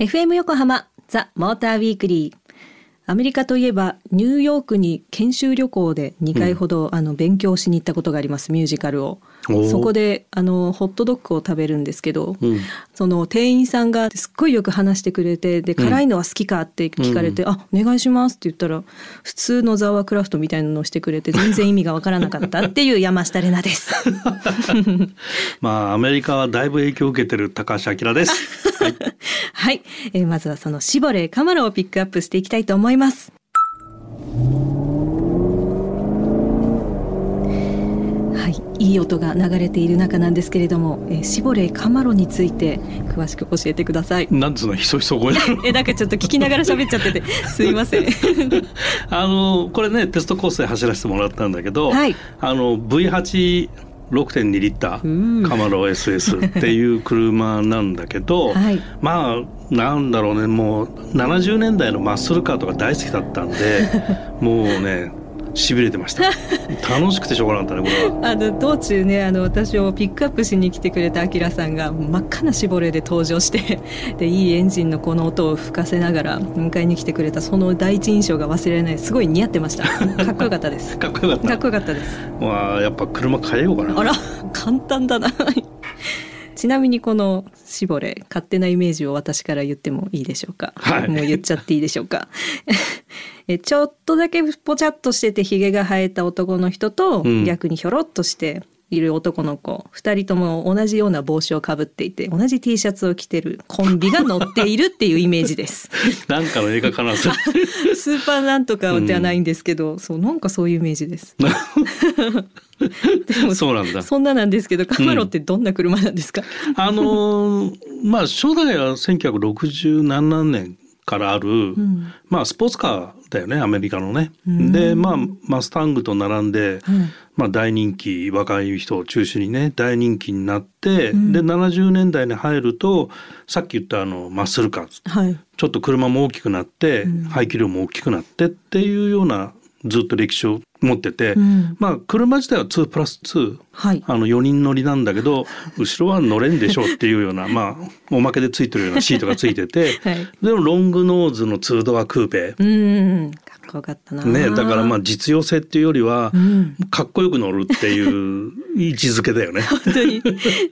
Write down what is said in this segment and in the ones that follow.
FM 横浜ザ・モーターウィークリー。アメリカといえばニューヨークに研修旅行で2回ほど、あの勉強しに行ったことがありますミュージカルをそこであのホットドッグを食べるんですけど、うんその店員さんがすっごいよく話してくれてで辛いのは好きかって聞かれて「あお願いします」って言ったら普通のザワークラフトみたいなのをしてくれて全然意味がわからなかったっていう山下玲奈です。まあアメリカはだいぶ影響を受けてる高橋明です。はい、はい、えーまずはそのシボレーカマロをピックアップしていきたいと思います。い、音が流れている中なんですけれども、えーシボレーカマロについて詳しく教えてください。なんつうのひそひそ声。え、なんかちょっと聞きながら喋っちゃってて、すいません。あのこれねテストコースで走らせてもらったんだけど、はいあの V8 6.2リッタうんーカマロ SS っていう車なんだけど、はいまあなんだろうねもう70年代のマッスルカーとか大好きだったんでもうねしびれてました。楽しくてしょうがなかったねこれは。あの道中ねあの私をピックアップしに来てくれたアキラさんが真っ赤なシボレーで登場して でいいエンジンのこの音を吹かせながら迎えに来てくれたその第一印象が忘れられないすごい似合ってました。かっこよかったです。かっこよかった。かっこよかったです。まあやっぱ車変えようかな。あら簡単だなちなみにこのシボレー勝手なイメージを私から言ってもいいでしょうか、はい。もう言っちゃっていいでしょうか？えちょっとだけぽちゃっとしててひげが生えた男の人と、うん。逆にひょろっとしている男の子2人とも同じような帽子をかぶっていて同じ T シャツを着てるコンビが乗っているっていうイメージです。なんかの映画かな スーパーなんとかではないんですけど、そうなんかそういうイメージです。でもそうなんだ。そんななんですけどカマロってどんな車なんですか、あのーまあ初代は1967年からある、ん。まあスポーツカーだよねアメリカのね。うん。でまあマスタングと並んで、うんまあ、大人気若い人を中心にね大人気になって、うん。で70年代に入るとさっき言ったあのマッスルカーはい。ちょっと車も大きくなって、うん。排気量も大きくなってっていうようなずっと歴史を持ってて、うん。まあ車自体は2プラス2はい。あの4人乗りなんだけど 後ろは乗れんでしょうっていうようなまあおまけでついてるようなシートがついてて はい。でもロングノーズの2ドアクーペうんかかったな。ねだからまあ実用性っていうよりはうん。かっこよく乗るっていう 位置づけだよね。本当に。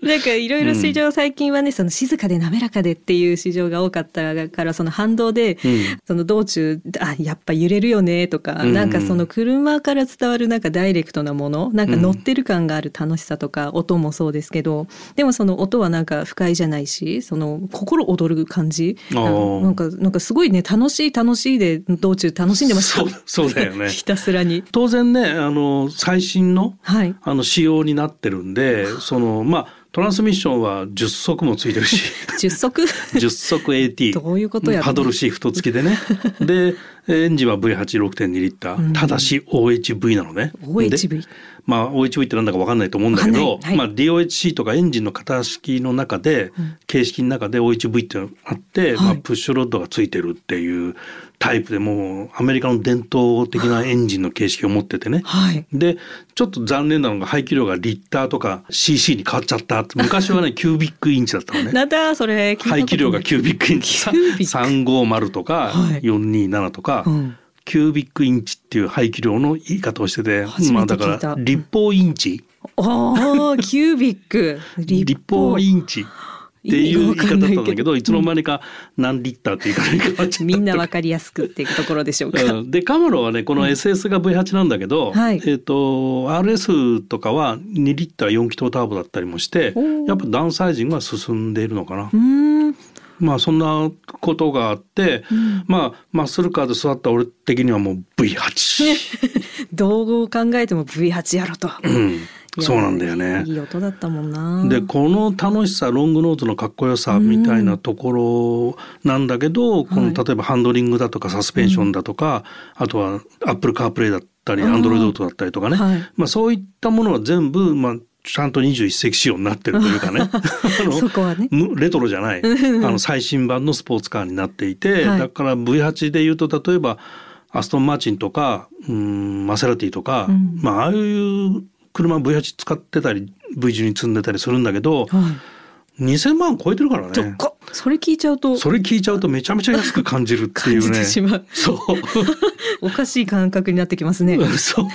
なんかいろいろ市場最近はね、その静かで滑らかでっていう市場が多かったからその反動で、うん。その道中あやっぱ揺れるよねとか、うん。なんかその車から伝わるなんかダイレクトなものなんか乗ってる感がある楽しさとか、音もそうですけどでもその音はなんか不快じゃないしその心躍る感じ。なんかなんかすごいね楽しい楽しいで道中楽しんでましたそうそうだよね。ひたすらに。当然ねあの最新のはい。あの仕様になってるんでそのまあトランスミッションは10速もついてるし。10足？10速 AT どういうことやろパドルシフト付きでね。でエンジンは V86.2 リッター、うん。ただし OHV なのね。OHV でまあ OHV ってなんだか分かんないと思うんだけわど、はい。まあ DOHC とかエンジンの型式の中で、うん。形式の中で OHV ってあって、はい。まあ、プッシュロッドがついてるっていうタイプでもうアメリカの伝統的なエンジンの形式を持っててね。はい。でちょっと残念なのが排気量がリッターとか CC に変わっちゃった昔はね キュービックインチだったのね。なんだそれ排気量がキュービックインチ。キュービック。350とかはい。427とか、うん。キュービックインチっていう排気量の言い方をしててまあだから立方インチ。ああ、キュービック。立方インチっていう言い方だったんだけどいつの間にか何リッターっていう言い方に変わっちゃったみんなわかりやすくっていうところでしょうか。うんでカマロはねこの SS が V8 なんだけど、はいえっ、と RS とかは2リッター4気筒ターボだったりもしてやっぱダウンサイジングが進んでいるのかなう。ーん。まあそんなことがあって、うんまあマッスルカーで座った俺的にはもう V8。どう考えても V8 やろと。うん、そうなんだよね。い。い音だったもんな。でこの楽しさロングノーズのかっこよさみたいなところなんだけど、このはい例えばハンドリングだとかサスペンションだとか、あとはアップルカープレイだったりアンドロイドオートだったりとかね、はい。まあ、そういったものは全部、まあ、ちゃんと21世紀仕様になってるというかね。あのそこはね。むレトロじゃない。あうんの最新版のスポーツカーになっていて、はい。だから V8 で言うと例えばアストン・マーチンとかうんマセラティとか、うん。まあああいう車 V8 使ってたり V 字に積んでたりするんだけどはい。2000万超えてるからね。それ聞いちゃうと。それ聞いちゃうとめちゃめちゃ安く感じるっていうね。そう。おかしい感覚になってきますね。そう。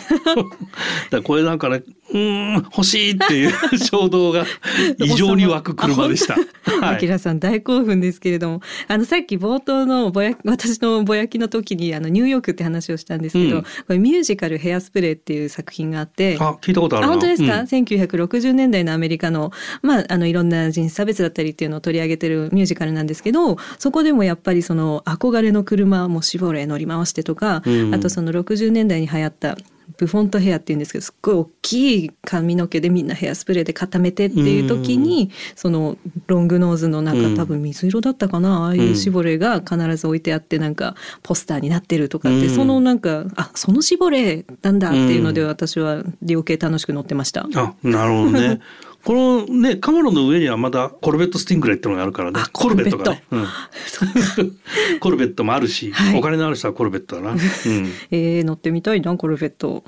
だこれなんかね、うん欲しいっていう 衝動が異常に湧く車でした。あきらさん大興奮ですけれども、あのさっき冒頭のぼや私のぼやきの時にあのニューヨークって話をしたんですけど、うん、これミュージカルヘアスプレーっていう作品があって、あ聞いたことある本当ですか？うん、1960年代のアメリカのまああのいろんな人種差別だったりっていうのを取り上げてるミュージカルなんですけど、そこでもやっぱりその憧れの車も絞れ乗り回してとか、うん、あとその60年代に流行ったブフォントヘアっていうんですけどすっごい大きい髪の毛でみんなヘアスプレーで固めてっていう時に、そのロングノーズの中、多分水色だったかな？ああいう絞れが必ず置いてあってなんかポスターになってるとかって、そのなんかあその絞れなんだっていうので私は余計楽しく乗ってました。あなるほどね このねカマロの上にはまだコルベットスティングレイってのがあるからね。コルベットがね、うん、コルベットもあるし、はい、お金のある人はコルベットだな、うん、えー、乗ってみたいなコルベット。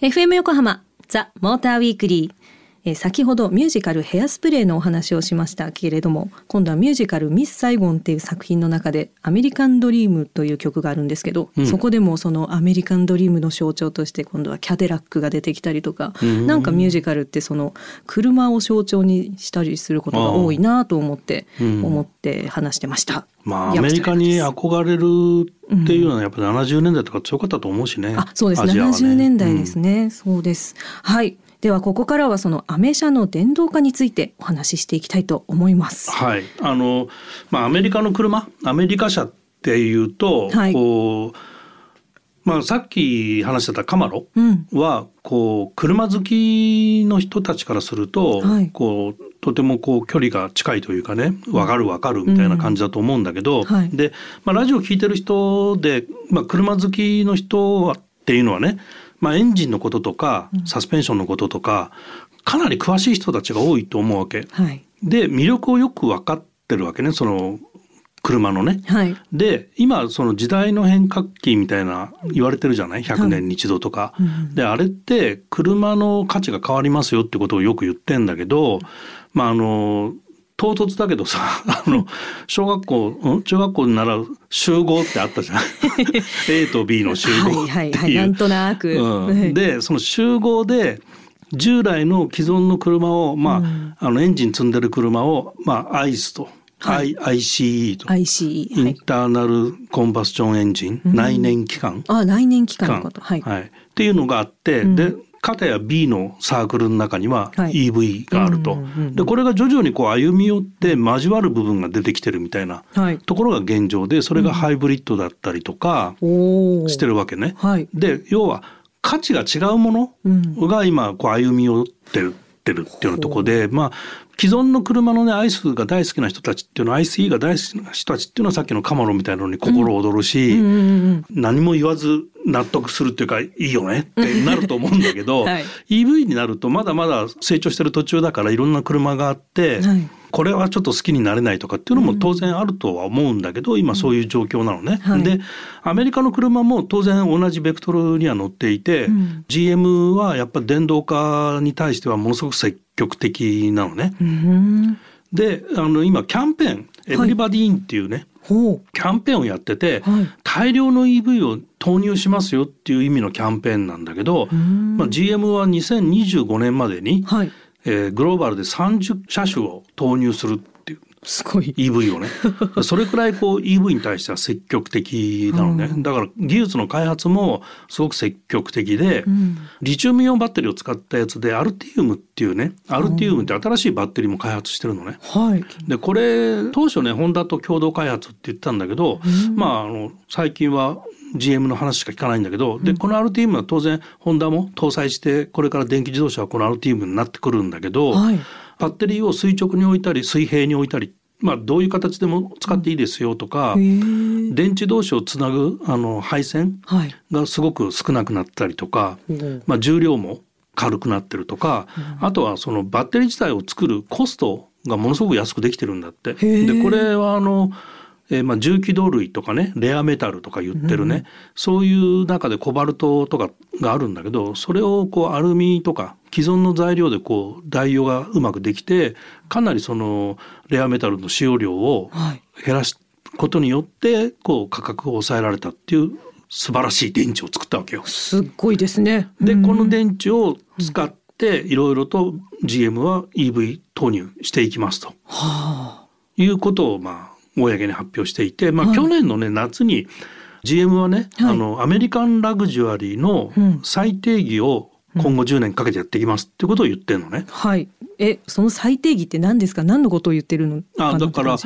FM 横浜ザ・モーターウィークリーえ先ほどミュージカルヘアスプレーのお話をしましたけれども今度はミュージカルミス・サイゴンっていう作品の中でアメリカンドリームという曲があるんですけど、うん、そこでもそのアメリカンドリームの象徴として今度はキャデラックが出てきたりとか、うん、なんかミュージカルってその車を象徴にしたりすることが多いなと思って、思って話してました。まあ、アメリカに憧れるっていうのはやっぱり70年代とか強かったと思うしね。あそうです。ね。ね70年代ですね、そうです。はいではここからはそのアメ車の電動化についてお話ししていきたいと思います。はい、あのまあアメリカの車、アメリカ車っていうと、はい、こう。まあ、さっき話してたカマロは、こう車好きの人たちからすると、こうとてもこう距離が近いというかね分かる分かるみたいな感じだと思うんだけど、で、まあ、ラジオ聴いてる人で、まあ、車好きの人はっていうのはねまあ、エンジンのこととかサスペンションのこととか、かなり詳しい人たちが多いと思うわけ。はい、で魅力をよく分かってるわけねその車のね。はい、で今その時代の変革期みたいな言われてるじゃない？100年に一度とか。はい、であれって車の価値が変わりますよってことをよく言ってんだけど、まああの唐突だけどさ あの小学校中学校で習う集合ってあったじゃん。A と B の集合っていう。はい、なんとなく、うん、でその集合で従来の既存の車を、まあ、うん、あのエンジン積んでる車を、まあ、アイスと。はい、ICE と。ICE、インターナルコンバスチョンエンジン、内燃機関。あ内燃機関のこと。はい、はい、っていうのがあって、で片や B のサークルの中には EV があると、でこれが徐々にこう歩み寄って交わる部分が出てきてるみたいなところが現状でそれがハイブリッドだったりとかしてるわけね。はい、で要は価値が違うものが今こう歩み寄ってるってるっていうようなところで、まあ既存の車のねアイスが大好きな人たちっていうのは ICE が大好きな人たちっていうのはさっきのカマロみたいなのに心躍るし、何も言わず納得するっていうかいいよねってなると思うんだけど、はい、EV になるとまだまだ成長してる途中だからいろんな車があって、はい、これはちょっと好きになれないとかっていうのも当然あるとは思うんだけど、今そういう状況なのね。はい、でアメリカの車も当然同じベクトルには乗っていて、うん、GM はやっぱ電動化に対してはものすごく積極的なのね。であの今キャンペーン「エブリバディーン」っていうね、はい、キャンペーンをやってて、はい、大量の EV を投入しますよっていう意味のキャンペーンなんだけど、まあ、GM は2025年までに、はい、えー、グローバルで30車種を投入するすごい。EV をね。それくらいこう EV に対しては積極的なのね、うん、だから技術の開発もすごく積極的で、うん、リチウムイオンバッテリーを使ったやつでアルティウムっていうねアルティウムって新しいバッテリーも開発してるのね。はい、でこれ当初ねホンダと共同開発って言ったんだけど、うん、まああの最近は GM の話しか聞かないんだけど、でこの RTM は当然ホンダも搭載してこれから電気自動車はこの RTM になってくるんだけど、はい、バッテリーを垂直に置いたり水平に置いたりまあ、どういう形でも使っていいですよとか、電池同士をつなぐあの配線がすごく少なくなったりとか、はい、まあ、重量も軽くなってるとか、うん、あとはそのバッテリー自体を作るコストがものすごく安くできてるんだって。でこれはあのえー、まあ重機動類とかねレアメタルとか言ってるね、うん、そういう中でコバルトとかがあるんだけどそれをこうアルミとか既存の材料でこう代用がうまくできてかなりそのレアメタルの使用量を減らすことによってこう価格を抑えられたっていう素晴らしい電池を作ったわけよ。すっごいですね。で、この電池を使っていろいろと GM は EV 投入していきますと、はあ、いうことをまあ公に発表していて、まあ、去年のね、はい、夏に GM はね、はい、あのアメリカンラグジュアリーの最定義を今後10年かけてやっていきますってことを言ってるのね。はい。え、その最定義って何ですか？何のことを言ってるの？あ、だから、は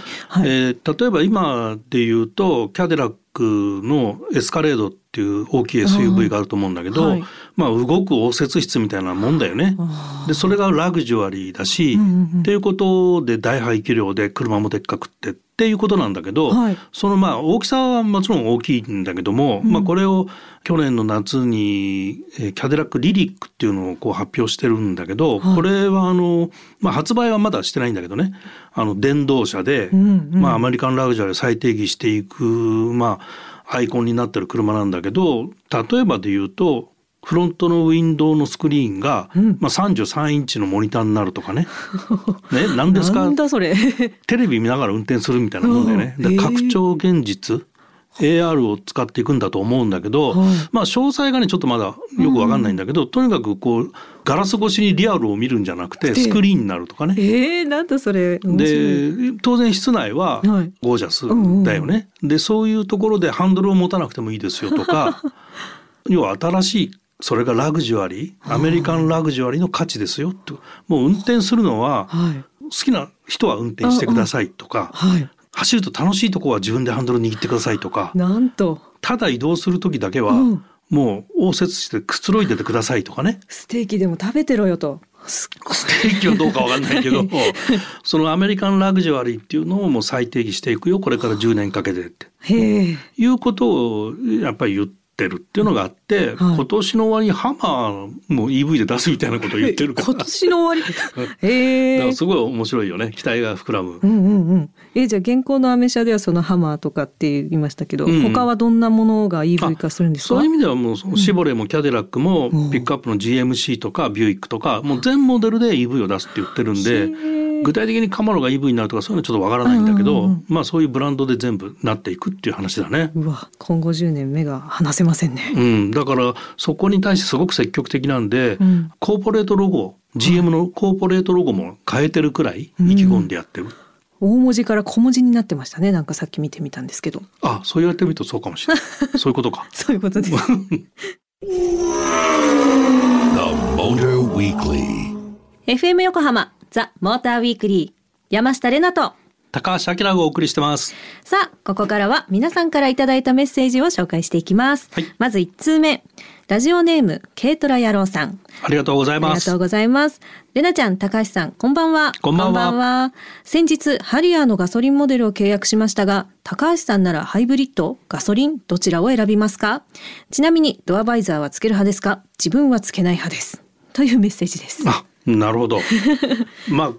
い、えー、例えば今で言うと、キャデラックのエスカレードっていう大きい SUV があると思うんだけど、はい、まあ動く応接室みたいなもんだよね。でそれがラグジュアリーだし、うんうん、っていうことで大排気量で車もでっかくってっていうことなんだけど、はい、そのまあ大きさはもちろん大きいんだけども、うん、まあこれを去年の夏にキャデラックリリックっていうのをこう発表してるんだけど、はい、これはあの、まあ、発売はまだしてないんだけどね。あの電動車で、うんうん、まあ、アメリカンラグジュアリー再定義していくまあアイコンになってる車なんだけど例えばで言うとフロントのウィンドウのスクリーンが、うん、まあ、33インチのモニターになるとかね。ね、何ですか？テレビ見ながら運転するみたいなもんだよね。で拡張現実 AR を使っていくんだと思うんだけど、はい、まあ詳細がねちょっとまだよくわかんないんだけど、うん、とにかくこうガラス越しにリアルを見るんじゃなくてスクリーンになるとかね。えー、なんだそれ。で当然室内はゴージャスだよね。はいうん。うん、でそういうところでハンドルを持たなくてもいいですよとか 要は新しいそれがラグジュアリーアメリカンラグジュアリーの価値ですよともう運転するのは、好きな人は運転してくださいとか、はい、走ると楽しいとこは自分でハンドル握ってくださいとか。なんと。ただ移動する時だけは、うん、もう応接してくつろいでてくださいとかね。ステーキでも食べてろよと。ステーキはどうかわかんないけど そのアメリカンラグジュアリーっていうのをもう再定義していくよこれから10年かけてって。いうことをやっぱり言ってってるっていうのがあって、はい、今年の終わりにハマーも EV で出すみたいなことを言ってるから。今年の終わり？ええだからすごい面白いよね。期待が膨らむ、うんうんうん、えじゃあ現行のアメ車ではそのハマーとかって言いましたけど、うん、他はどんなものが EV 化するんですか？そういう意味ではもうシボレもキャデラックもピックアップの GMC とかビューイックとかもう全モデルで EV を出すって言ってるんで。具体的にカマロが EV になるとかそういうのはちょっとわからないんだけど、うんうんうん、まあそういうブランドで全部なっていくっていう話だね。うわ今後10年目が離せませんね。うん、だからそこに対してすごく積極的なんで、うん、コーポレートロゴ GM のコーポレートロゴも変えてるくらい意気込んでやってる。うん、大文字から小文字になってましたね。なんかさっき見てみたんですけど。あそう言われてみるとそうかもしれない。そういうことか。そういうことです。FM 横浜ザ・モーターウィークリー山下れなと。高橋明がお送りしてます。さあここからは皆さんからいただいたメッセージを紹介していきます、はい、まず1通目。ラジオネーム軽トラ野郎さん。ありがとうございます。ありがとうございます。れなちゃん高橋さんこんばんは。こんばんは。先日ハリアーのガソリンモデルを契約しましたが高橋さんならハイブリッドガソリンどちらを選びますか？ちなみにドアバイザーはつける派ですか？自分はつけない派です。というメッセージです。あなるほど。まあ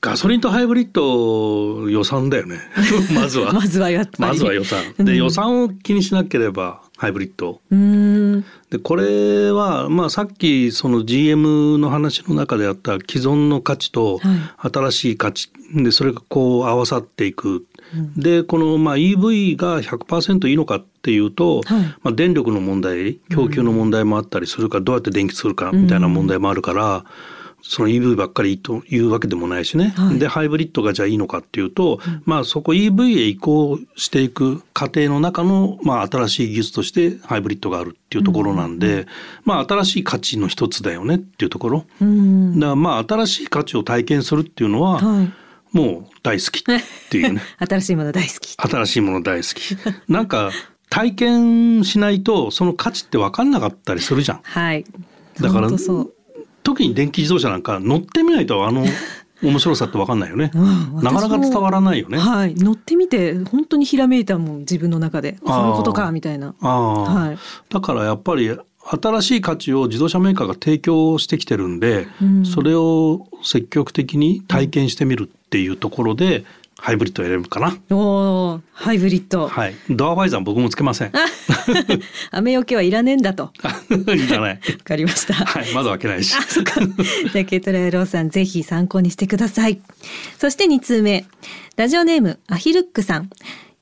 ガソリンとハイブリッド予算だよね。まずは。まずはやっぱり。まずは予算。で、うん、予算を気にしなければハイブリッド。でこれはまあさっきその GM の話の中であった既存の価値と新しい価値でそれがこう合わさっていく。でこのまあ EV が100%いいのかっていうと、はい、まあ、電力の問題供給の問題もあったりするか、どうやって電気作るかみたいな問題もあるから。その EV ばっかりというわけでもないしね、はい、でハイブリッドがじゃあいいのかっていうと、うん、まあそこ EV へ移行していく過程の中の、まあ、新しい技術としてハイブリッドがあるっていうところなんで、うん、まあ新しい価値の一つだよねっていうところ、うん、だからまあ新しい価値を体験するっていうのは、はい、もう大好きっていうね。新しいもの大好き。新しいもの大好き。なんか体験しないとその価値って分かんなかったりするじゃん。はい。だから特に電気自動車なんか乗ってみないとあの 面白さって分かんないよね、うん、なかなか伝わらないよね。はい、乗ってみて本当にひらめいたもん自分の中で。こういうことかみたいな。はい、だからやっぱり新しい価値を自動車メーカーが提供してきてるんで、うん、それを積極的に体験してみるっていうところでハイブリッド選ぶかな。おハイブリッド。はい。ドアバイザー僕もつけません。雨よけはいらねえんだと。いらない。わかりました。はい。まだ開けないし。あ、そっか。じゃあ、ケイトライローさん、ぜひ参考にしてください。そして2通目。ラジオネーム、アヒルックさん。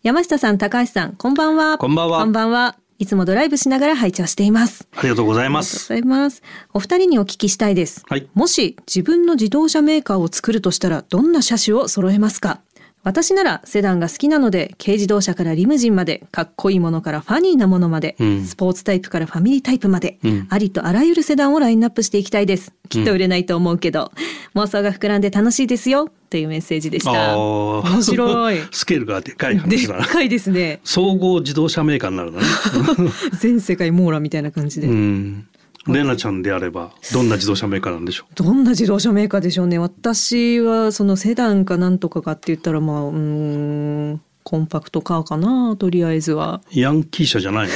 山下さん、高橋さん、こんばんは。こんばんは。こんばんは。いつもドライブしながら拝聴しています。ありがとうございます。ありがとうございます。お二人にお聞きしたいです。はい、もし自分の自動車メーカーを作るとしたらどんな車種を揃えますか？私ならセダンが好きなので軽自動車からリムジンまでかっこいいものからファニーなものまで、うん、スポーツタイプからファミリータイプまで、うん、ありとあらゆるセダンをラインナップしていきたいです。きっと売れないと思うけど、うん、妄想が膨らんで楽しいですよというメッセージでした。面白い。スケールがでかい話だでかいですね。総合自動車メーカーになる 全世界網羅みたいな感じで、うんレナちゃんであればどんな自動車メーカーなんでしょう？どんな自動車メーカーでしょうね。私はそのセダンかなんとかかって言ったらまあうんコンパクトカーかな。とりあえずは。ヤンキー車じゃない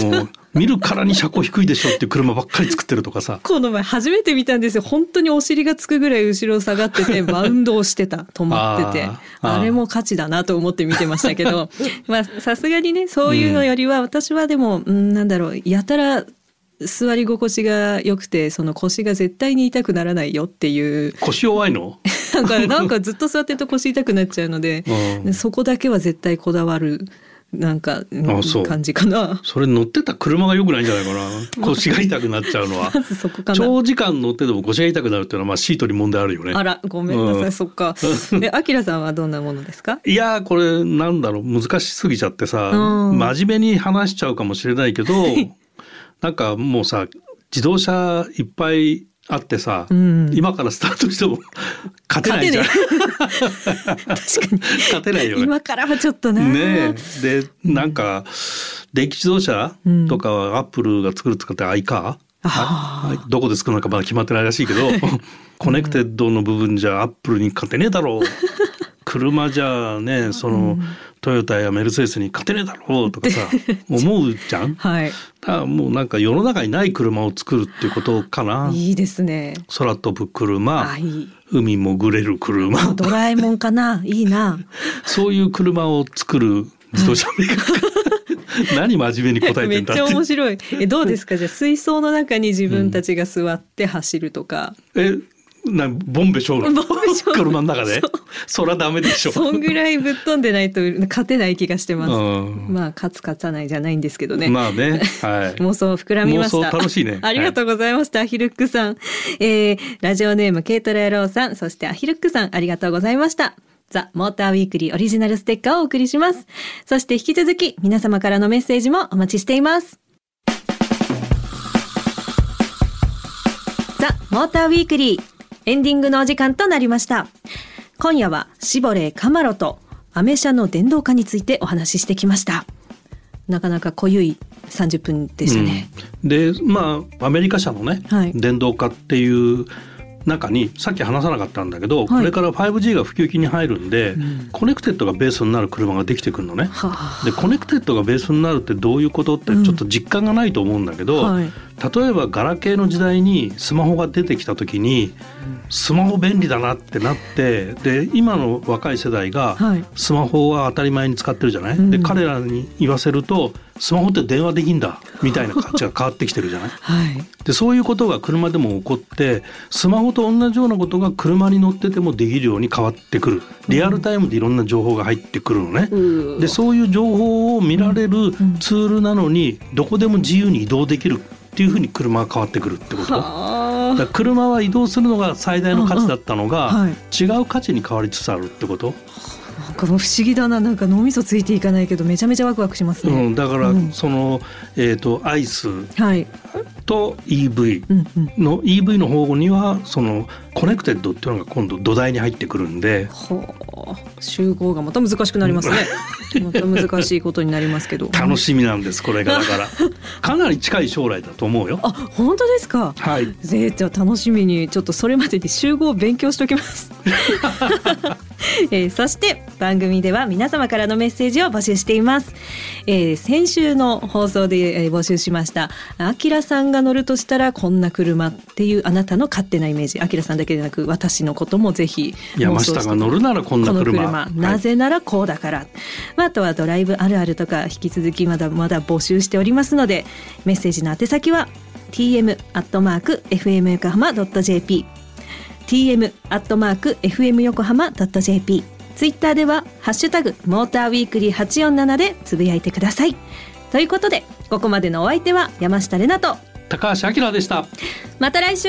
の？もう見るからに車高低いでしょっていう車ばっかり作ってるとかさ。この前初めて見たんですよ。本当にお尻がつくぐらい後ろ下がってて バウンドをしてた。止まってて。あれも価値だなと思って見てましたけど。まあさすがにねそういうのよりは私はでも、うん、なんだろう。やたら座り心地が良くてその腰が絶対に痛くならないよっていう。腰弱いの？なんかなんかずっと座ってると腰痛くなっちゃうので、うん、そこだけは絶対こだわるなんか感じかな。それ乗ってた車が良くないんじゃないかな？腰が痛くなっちゃうのは。長時間乗ってても腰が痛くなるっていうのはまあシートに問題あるよね。あらごめんなさい、うん、そっか。えあきらさんはどんなものですか？いやこれなんだろう難しすぎちゃってさ、うん、真面目に話しちゃうかもしれないけどなんかもうさ自動車いっぱいあってさ、うん、今からスタートしても 勝てないじゃん。確かに。勝てないよね。今からはちょっとね。ねで、なんか、電気自動車とかはアップルが作るつって iCar、どこで作るのかまだ決まってないらしいけど、コネクテッドの部分じゃアップルに勝てねえだろう。車じゃね、その、トヨタやメルセデスに勝てねえだろうとかさ 思うじゃん、はい、だからもうなんか世の中にない車を作るっていうことかな。いいですね。空飛ぶ車。海潜れる車。ドラえもんかな？いいな。そういう車を作る自動車メーカー 何真面目に答えてんだめっちゃ面白い。えどうですか？じゃあ水槽の中に自分たちが座って走るとか、うん、えなボンベショール車の中で。そりゃダメでしょ。そんぐらいぶっ飛んでないと勝てない気がしてます、まあ勝つ勝たないじゃないんですけどね。まあね、はい、妄想膨らみました。楽しいね。ありがとうございました、はい、アヒルックさん、えー、ラジオネームケイトレローさん。そしてアヒルックさんありがとうございました。ザ・モーターウィークリーオリジナルステッカーをお送りします。そして引き続き皆様からのメッセージもお待ちしています。ザ・モーターウィークリーエンディングのお時間となりました。今夜はシボレーカマロとアメ車の電動化についてお話ししてきました。なかなか濃ゆい30分でしたね。うん、で、まあアメリカ車のね、はい、電動化っていう中にさっき話さなかったんだけど、はい、これから 5G が普及期に入るんで、うん、コネクテッドがベースになる車ができてくるのね。でコネクテッドがベースになるってどういうことってちょっと実感がないと思うんだけど、例えばガラケーの時代にスマホが出てきた時にスマホ便利だなってなってで今の若い世代がスマホは当たり前に使ってるじゃない、で彼らに言わせるとスマホって電話できんだみたいな価値が変わってきてるじゃない、はい、でそういうことが車でも起こってスマホと同じようなことが車に乗っててもできるように変わってくる。リアルタイムでいろんな情報が入ってくるのね、うん、でそういう情報を見られるツールなのにどこでも自由に移動できるっていうふうに車が変わってくるってこと？だ車は移動するのが最大の価値だったのが、はい、違う価値に変わりつつあるってこと？か不思議だななんか脳みそついていかないけどめちゃめちゃワクワクしますね、うん、だからその、うん、えっ、ー、とアイスと EV の、EV の方にはそのコネクテッドっていうのが今度土台に入ってくるんで集合がまた難しくなりますね。また難しいことになりますけど。楽しみなんですこれが。だから。かなり近い将来だと思うよ。あ本当ですか？はい。じゃあ楽しみにちょっとそれまでに集合を勉強しておきます。えー、そして番組では皆様からのメッセージを募集しています、えー、先週の放送で、えー、募集しましたあきらさんが乗るとしたらこんな車っていうあなたの勝手なイメージ。あきらさんだけでなく私のこともぜひ山下が乗るならこんな車。車、なぜならこうだから、まあ、あとはドライブあるあるとか引き続きまだまだ募集しておりますのでメッセージの宛先は tm アットマーク fm 横浜 .jp tm アットマーク fm 横浜 .jp ツイッターではハッシュタグモーターウィークリー847でつぶやいてください。ということでここまでのお相手は山下れなと高橋明でした。また来週